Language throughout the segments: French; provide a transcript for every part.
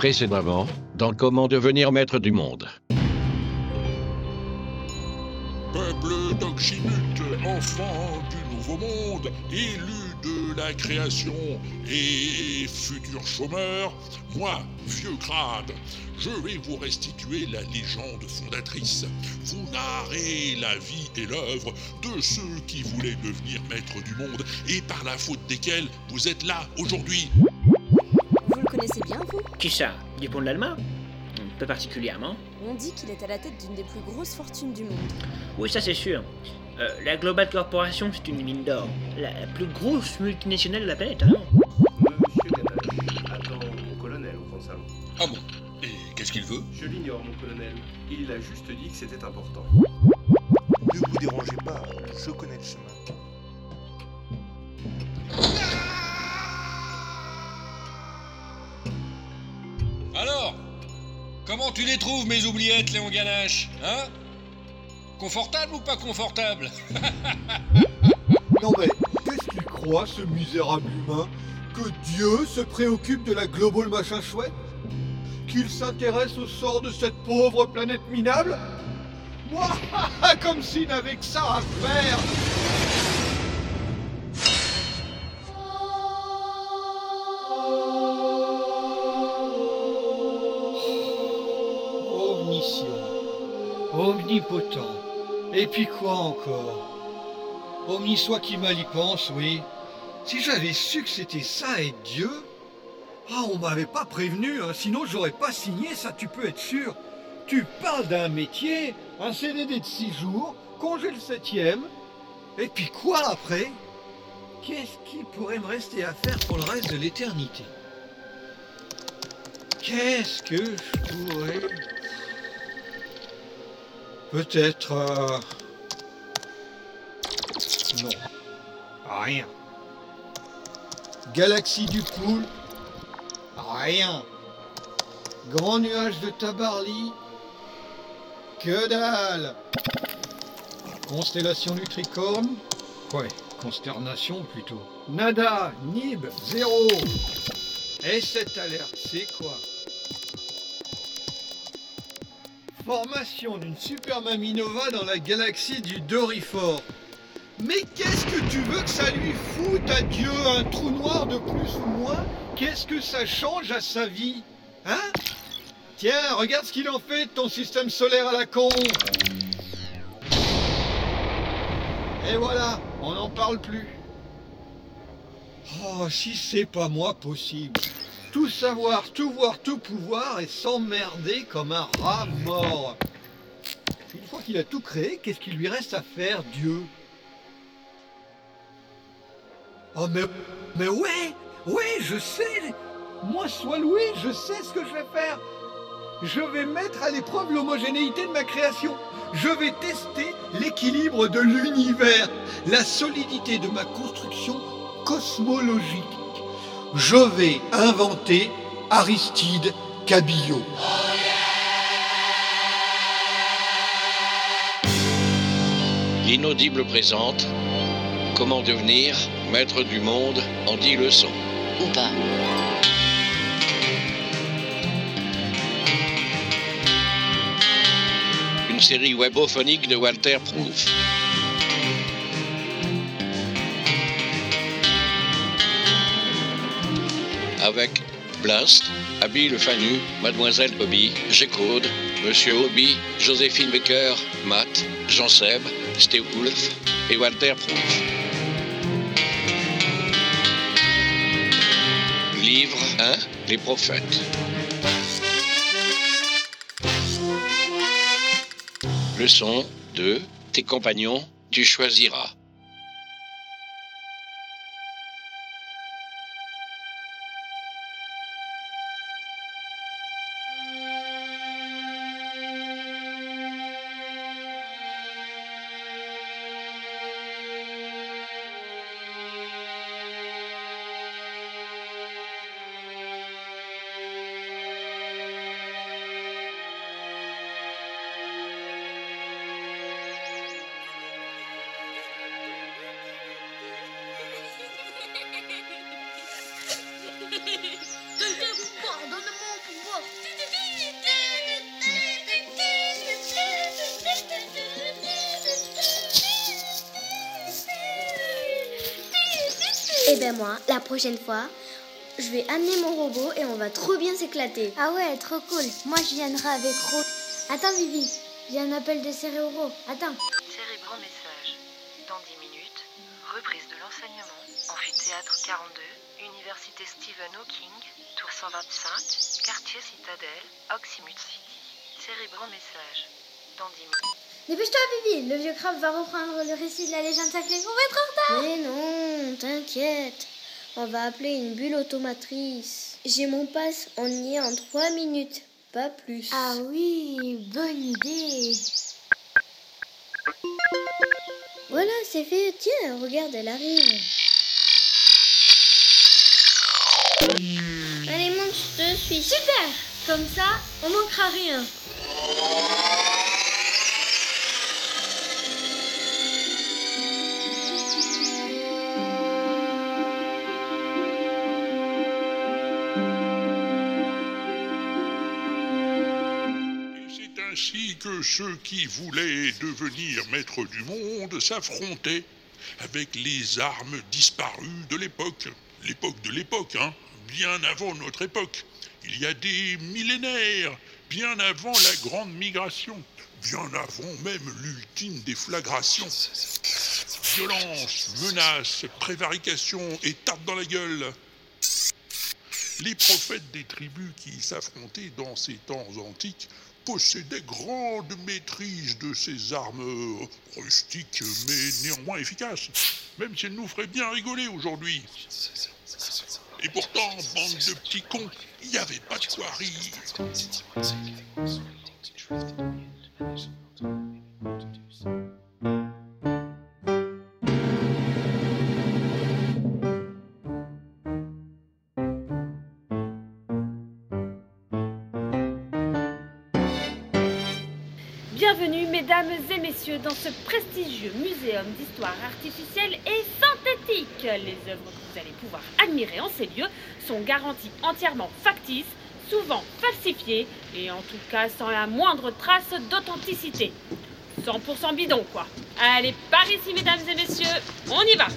Précédemment, dans Comment devenir maître du monde. Peuple d'Oxymute, enfant du nouveau monde, élu de la création et futur chômeur, moi, vieux crade, je vais vous restituer la légende fondatrice, vous narrer la vie et l'œuvre de ceux qui voulaient devenir maîtres du monde et par la faute desquels vous êtes là aujourd'hui. Vous le connaissez bien, Qui ça? Dupont de l'Allemagne Peu particulièrement. On dit qu'il est à la tête d'une des plus grosses fortunes du monde. Oui, ça c'est sûr. Euh, la Global Corporation, c'est une mine d'or. La plus grosse multinationale de la planète, hein Monsieur Ganache attend mon colonel au grand salon. Ah bon? Et qu'est-ce qu'il veut? Je l'ignore, mon colonel. Il a juste dit que c'était important. Ne vous dérangez pas, je connais le chemin. Tu les trouves, mes oubliettes, Léon Ganache Hein? Confortable ou pas confortable? Non mais, qu'est-ce qu'il croit, ce misérable humain? Que Dieu se préoccupe de la global machin chouette? Qu'il s'intéresse au sort de cette pauvre planète minable? Moi, comme s'il n'avait que ça à faire omnipotent, et puis quoi encore? Omni soit qui mal y pense, oui. Si j'avais su que c'était ça et Dieu. Ah, on m'avait pas prévenu, hein, sinon j'aurais pas signé, ça tu peux être sûr. Tu parles d'un métier, un CDD de six jours, congé le septième, et puis quoi après? Qu'est-ce qui pourrait me rester à faire pour le reste de l'éternité? Qu'est-ce que je pourrais... Peut-être... euh, Non. Rien. Galaxie du Poule Rien. Grand nuage de Tabarly Que dalle Constellation du Tricorne Ouais, consternation plutôt. Nada, Nib, zéro. Et cette alerte, c'est quoi? Formation d'une super maminova dans la galaxie du Dorifort. Mais qu'est-ce que tu veux que ça lui foute à Dieu un trou noir de plus ou moins? Qu'est-ce que ça change à sa vie Hein? Tiens, regarde ce qu'il en fait de ton système solaire à la con Et voilà, on n'en parle plus. Oh, si c'est pas moi possible. Tout savoir, tout voir, tout pouvoir et s'emmerder comme un rat mort. Une fois qu'il a tout créé, qu'est-ce qu'il lui reste à faire, Dieu? Oh mais, mais ouais, ouais, je sais. Moi, sois loué, je sais ce que je vais faire. Je vais mettre à l'épreuve l'homogénéité de ma création. Je vais tester l'équilibre de l'univers, la solidité de ma construction cosmologique. Je vais inventer Aristide Cabillaud. L'inaudible présente Comment devenir maître du monde en 10 leçons. Ou pas. Une série webophonique de Walter Proof. Blast, Abby le Fanu, Mademoiselle Hobby, G-Code, Monsieur Hobby, Joséphine Becker, Matt, Jean Seb, Steve Wolf et Walter Proof. Livre 1 Les prophètes. Leçon 2 Tes compagnons, tu choisiras. Moi, la prochaine fois, je vais amener mon robot et on va trop bien s'éclater. Ah ouais, trop cool. Moi, je viendrai avec Ro. Attends, Vivi, j'ai un appel de Cérébro. Attends. Cérébro message. Dans 10 minutes, reprise de l'enseignement, amphithéâtre 42, Université Stephen Hawking, tour 125, quartier Citadelle, Oxymut City. Cérébro message. Dans 10 minutes. Dépêche-toi, Vivi. Le vieux crabe va reprendre le récit de la légende sacrée. On va être en retard. Mais non, t'inquiète. On va appeler une bulle automatrice. J'ai mon passe, on y est en 3 minutes, pas plus. Ah oui, bonne idée. Voilà, c'est fait. Tiens, regarde, elle arrive. Allez, monte, je te suis. Super Comme ça, on manquera rien. Que ceux qui voulaient devenir maîtres du monde s'affrontaient avec les armes disparues de l'époque. L'époque de l'époque, hein, bien avant notre époque. Il y a des millénaires, bien avant la grande migration, bien avant même l'ultime déflagration. Violence, menaces, prévarication et tape dans la gueule. Les prophètes des tribus qui s'affrontaient dans ces temps antiques possédaient grande maîtrise de ces armes rustiques mais néanmoins efficaces, même si elles nous feraient bien rigoler aujourd'hui. Et pourtant, bande de petits cons, il n'y avait pas de quoi. Mesdames et messieurs, dans ce prestigieux muséum d'histoire artificielle et synthétique. Les œuvres que vous allez pouvoir admirer en ces lieux sont garanties entièrement factices, souvent falsifiées et en tout cas sans la moindre trace d'authenticité. 100% bidon, quoi. Allez, par ici, mesdames et messieurs, on y va.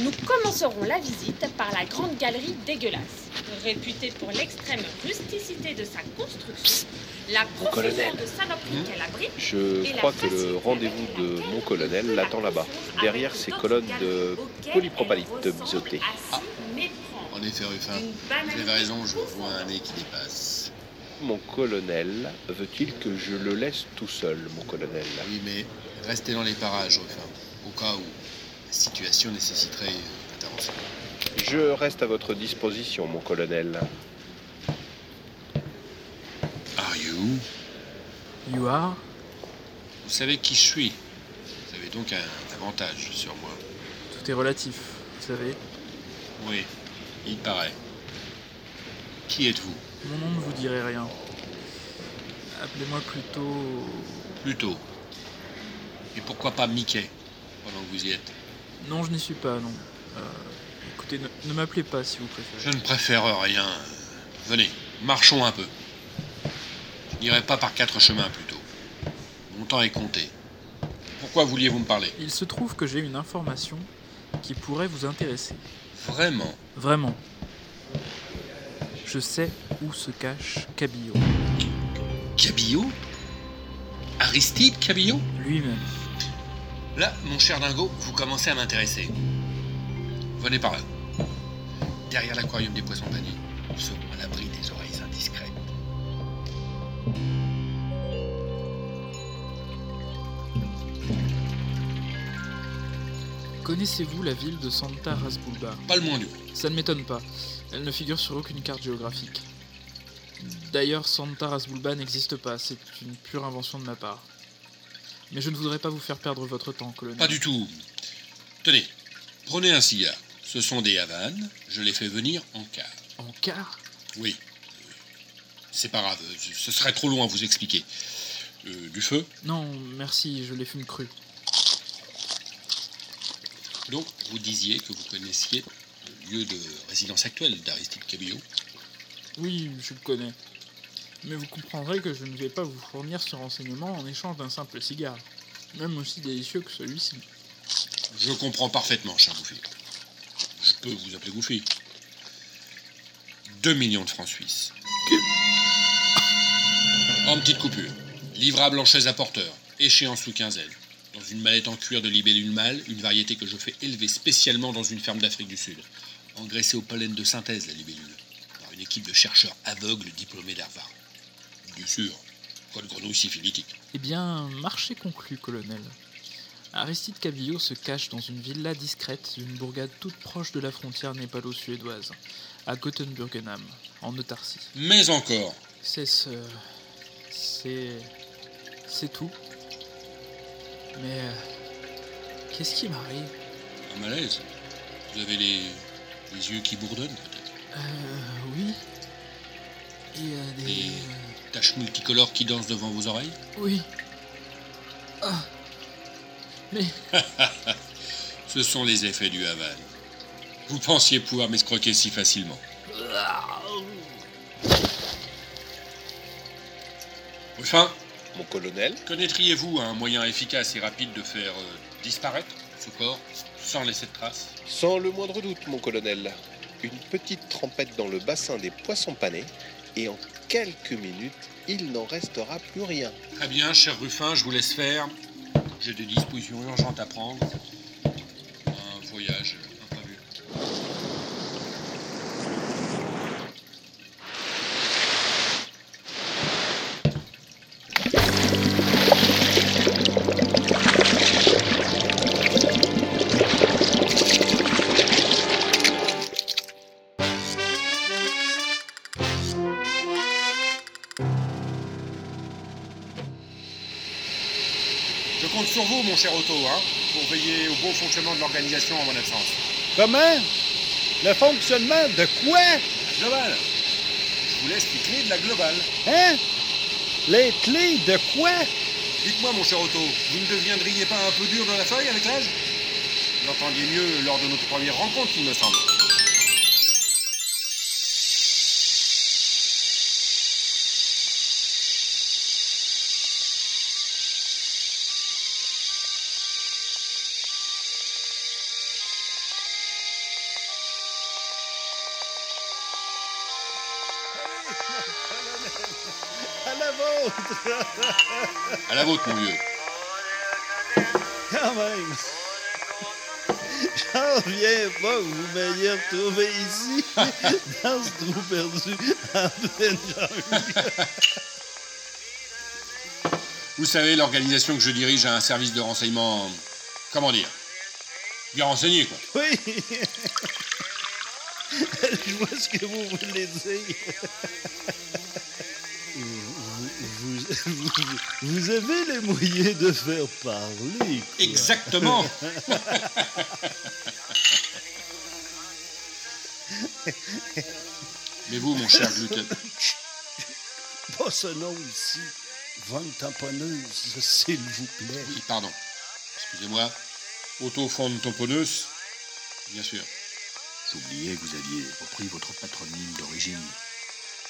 Nous commencerons la visite par la grande galerie dégueulasse. Réputée pour l'extrême rusticité de sa construction, la colonel. de saloperies qu'elle abrite Je crois que le rendez-vous de mon colonel l'attend là-bas, derrière ces colonnes de polypropalite bisotées. En effet, Ruffin, vous avez raison, je vois un nez qui dépasse. Mon colonel veut-il que je le laisse tout seul, mon colonel? Oui, mais restez dans les parages, Ruffin, au cas où la situation nécessiterait euh, intervention. Je reste à votre disposition, mon colonel. You You are? Vous savez qui je suis. Vous avez donc un avantage sur moi. Tout est relatif, vous savez. Oui, il paraît. Qui êtes-vous? Mon nom ne vous dirait rien. Appelez-moi plutôt. Plutôt. Et pourquoi pas Mickey, pendant que vous y êtes? Non, je n'y suis pas, non. Euh, écoutez, ne, ne m'appelez pas si vous préférez. Je ne préfère rien. Venez, marchons un peu. N'irai pas par quatre chemins plutôt. Mon temps est compté. Pourquoi vouliez-vous me parler? Il se trouve que j'ai une information qui pourrait vous intéresser. Vraiment? Vraiment. Je sais où se cache Cabillaud. Cabillaud Aristide Cabillaud Lui-même. Là, mon cher dingo, vous commencez à m'intéresser. Venez par là. Derrière l'aquarium des poissons paniers, nous serons à l'abri des oreilles Connaissez-vous la ville de Santa Rasbulba? Pas le moins du Ça ne m'étonne pas. Elle ne figure sur aucune carte géographique. D'ailleurs, Santa Rasbulba n'existe pas, c'est une pure invention de ma part. Mais je ne voudrais pas vous faire perdre votre temps, colonel. Pas du tout. Tenez, prenez un cigare. Ce sont des Havanes, je les fais venir en quart. En quart Oui. C'est pas grave, ce serait trop long à vous expliquer. Euh, du feu? Non, merci, je les fume crus. Donc, vous disiez que vous connaissiez le lieu de résidence actuel d'Aristide Cabillaud Oui, je le connais. Mais vous comprendrez que je ne vais pas vous fournir ce renseignement en échange d'un simple cigare, même aussi délicieux que celui-ci. Je comprends parfaitement, cher Bouffier. peux vous appeler Goofy. 2 millions de francs suisses. En petite coupure. Livrable en chaise à porteur. Échéance sous quinzaine. Dans une mallette en cuir de libellule mâle, une variété que je fais élever spécialement dans une ferme d'Afrique du Sud. Engraissée au pollen de synthèse, la libellule. Par une équipe de chercheurs aveugles diplômés d'Harvard. Bien sûr. Quoi de grenouille syphilitique. Eh bien, marché conclu, colonel. Aristide Cabillo se cache dans une villa discrète d'une bourgade toute proche de la frontière népalo-suédoise, à Gothenburgenham, en autarcie. Mais encore. C'est ce. C'est. C'est tout. Mais. euh, Qu'est-ce qui m'arrive? Un malaise. Vous avez les, les yeux qui bourdonnent, peut-être. Euh. Oui. Et euh, des. Des taches multicolores qui dansent devant vos oreilles? Oui. Ah. Mais. Ce sont les effets du Havane. Vous pensiez pouvoir m'escroquer si facilement. Enfin, Mon colonel connaîtriez-vous un moyen efficace et rapide de faire euh, disparaître ce corps sans laisser de traces? Sans le moindre doute, mon colonel. Une petite trempette dans le bassin des poissons panés, et en quelques minutes, il n'en restera plus rien. Très bien, cher Ruffin, je vous laisse faire. J'ai des dispositions urgentes à prendre. Un voyage Je compte sur vous, mon cher Otto, hein, pour veiller au bon fonctionnement de l'organisation en mon absence. Comment? Le fonctionnement de quoi? Global. Je vous laisse les clés de la globale. Hein? Les clés de quoi? Dites-moi, mon cher Otto, vous ne deviendriez pas un peu dur dans la feuille avec l'âge? Vous l'entendiez mieux lors de notre première rencontre, il me semble. Vôtre À la vôtre, mon vieux. Quand même J'en reviens pas que vous m'ayez retrouvé ici, dans ce trou perdu, en pleine jungle. Vous savez, l'organisation que je dirige a un service de renseignement. Comment dire Bien renseigné, quoi. Oui Je vois ce que vous voulez dire. Vous, avez les moyens de faire parler. quoi. Exactement. Mais vous, mon cher Gluten, Pas ce nom ici. Vente tamponneuse, s'il vous plaît. Oui, pardon. Excusez-moi. Auto-fonde tamponneuse Bien sûr. J'oubliais que vous aviez repris votre patronyme d'origine.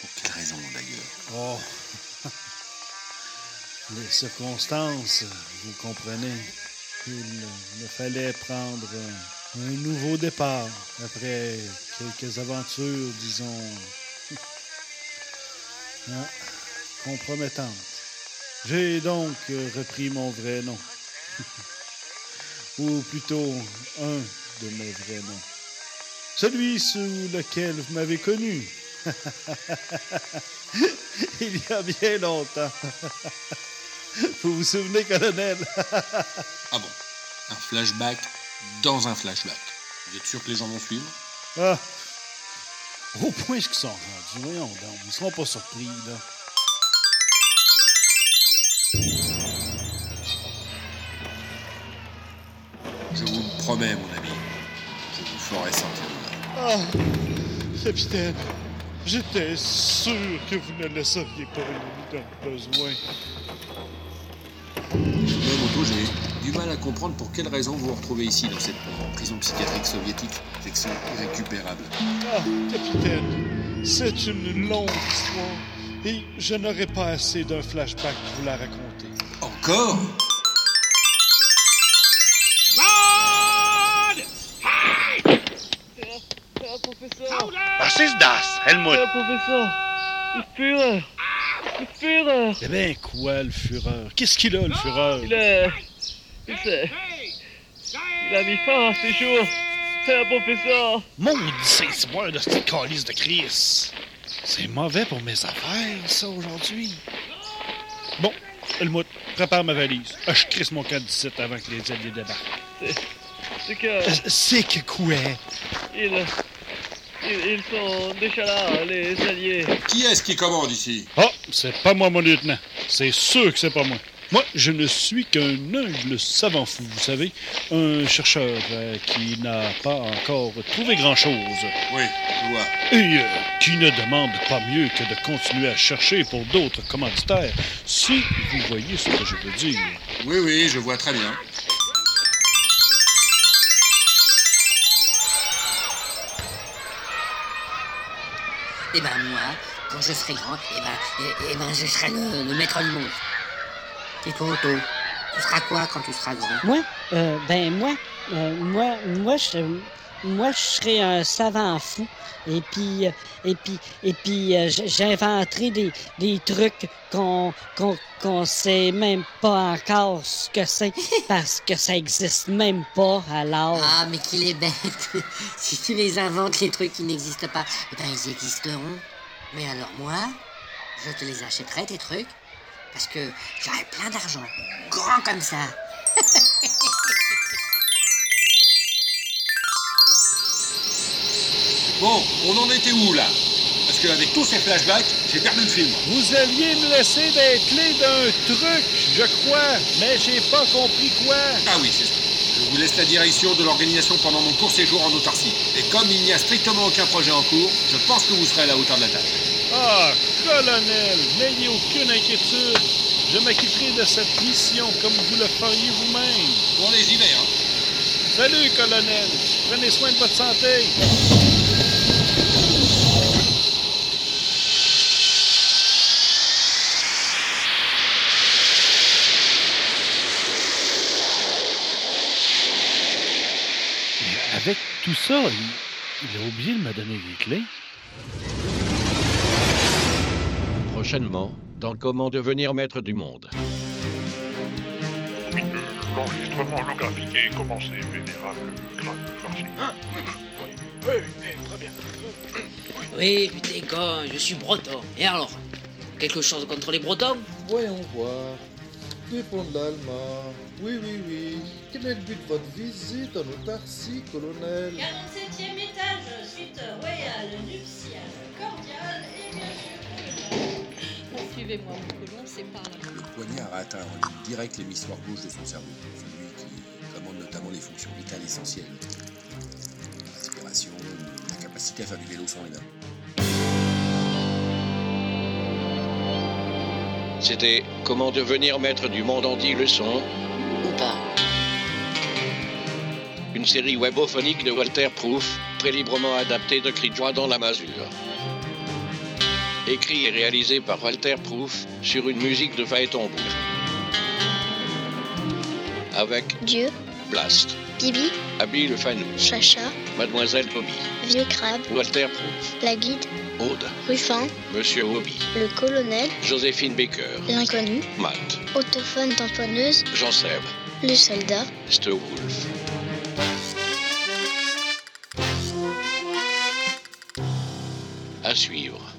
Pour quelle raison d'ailleurs? Oh. Les circonstances, vous comprenez. Il me fallait prendre un, nouveau départ après quelques aventures, disons, hein, compromettantes. J'ai donc repris mon vrai nom. Ou plutôt un de mes vrais noms. Celui sous lequel vous m'avez connu. Il y a bien longtemps. Vous vous souvenez, colonel? Ah bon Un flashback dans un flashback. Vous êtes sûr que les gens vont suivre? Ah. Au point qu'ils sont rendus, voyons donc. Ils seront pas surpris, là. Je vous le promets, mon ami. Je vous ferai sentir le mal. Ah, capitaine, j'étais sûr que vous ne laisseriez pas une minute de besoin. Même Otto, j'ai du mal à comprendre pour quelle raison vous vous retrouvez ici, dans cette prison psychiatrique soviétique. Section irrécupérable. Ah, capitaine, c'est une longue histoire et je n'aurai pas assez d'un flashback pour vous la raconter. Encore? Was ist das, Helmut? Herr Professor, le Führer. Le Führer. Eh ben quoi, le Führer? Qu'est-ce qu'il a, le Führer? Il a... Il s'est... Il a mis fin à ses jours. Herr Professor. Maudit Saint-Cyboire de cette calice de Chris! C'est mauvais pour mes affaires, ça, aujourd'hui. Bon, Helmut, prépare ma valise. Ah, je crisse mon camp d'ici avant que les alliés débarquent. C'est que... Euh, C'est que quoi? Ils... Ils, sont déjà là, les alliés. Qui est-ce qui commande ici? Ah, c'est pas moi, mon lieutenant. C'est sûr que c'est pas moi. Moi, je ne suis qu'un humble savant fou, vous savez. Un chercheur euh, qui n'a pas encore trouvé grand-chose. Oui, je vois. Et euh, qui ne demande pas mieux que de continuer à chercher pour d'autres commanditaires, si vous voyez ce que je veux dire. Oui, oui, je vois très bien. Eh ben moi, quand je serai grand, eh ben, eh, ben je serai le, maître du monde. Et toi, Otto, tu seras quoi quand tu seras grand? Moi, euh, ben moi, euh, moi, moi, je, moi, je serais un savant fou. Et puis, euh, et puis, et puis, euh, j'inventerai des, des trucs qu'on, qu'on, qu'on sait même pas encore ce que c'est parce que ça existe même pas. Alors. Ah, mais qu'il est bête Si tu les inventes, les trucs qui n'existent pas, eh ben ils existeront. Mais alors moi, je te les achèterai, tes trucs, parce que j'aurai plein d'argent. Grand comme ça. Bon, on en était où là? Parce qu'avec tous ces flashbacks, j'ai perdu le film. Vous alliez me laisser des clés d'un truc, je crois, mais j'ai pas compris quoi. Ah oui, c'est ça. Je vous laisse la direction de l'organisation pendant mon court séjour en autarcie. Et comme il n'y a strictement aucun projet en cours, je pense que vous serez à la hauteur de la tâche. Ah, colonel, n'ayez aucune inquiétude. Je m'acquitterai de cette mission comme vous le feriez vous-même. Bon, les y hein. Salut, colonel. Prenez soin de votre santé. Tout ça, il, il a oublié de me donner les clés. Prochainement, dans Comment devenir maître du monde. L'enregistrement holographique est commencé, vénérable farci. Oui, oui, très bien. Oui, putain, con, je suis breton. Et alors Quelque chose contre les bretons? Voyons voir. Dépend de l'allemand. Oui, oui, oui. Quel est le but de votre visite en autarcie, colonel 47e étage, suite royale, nuptiale, cordiale et bien sûr. Suivez-moi, mon colon, c'est par là. Le poignard a atteint en ligne directe l'hémisphère gauche de son cerveau, celui qui commande notamment les fonctions vitales essentielles. La respiration, la capacité à faire du vélo sans les mains. C'était Comment devenir maître du monde en 10 leçons. Ou pas. Une série webophonique de Walter Proof, très librement adaptée de Cri de joie dans la masure. Écrit et réalisé par Walter Proof sur une musique de Phaéton Boulle. Avec Dieu, Blast, Bibi, Abby le Fanou, Chacha, Mademoiselle Bobby, Vieux Crabe, Walter Proof, la guide, Aude, Ruffin, Monsieur Hobby, le colonel, Joséphine Baker, l'inconnu, Matt, autophone tamponneuse, Jean Seb, le soldat, Stewolf. Suivre.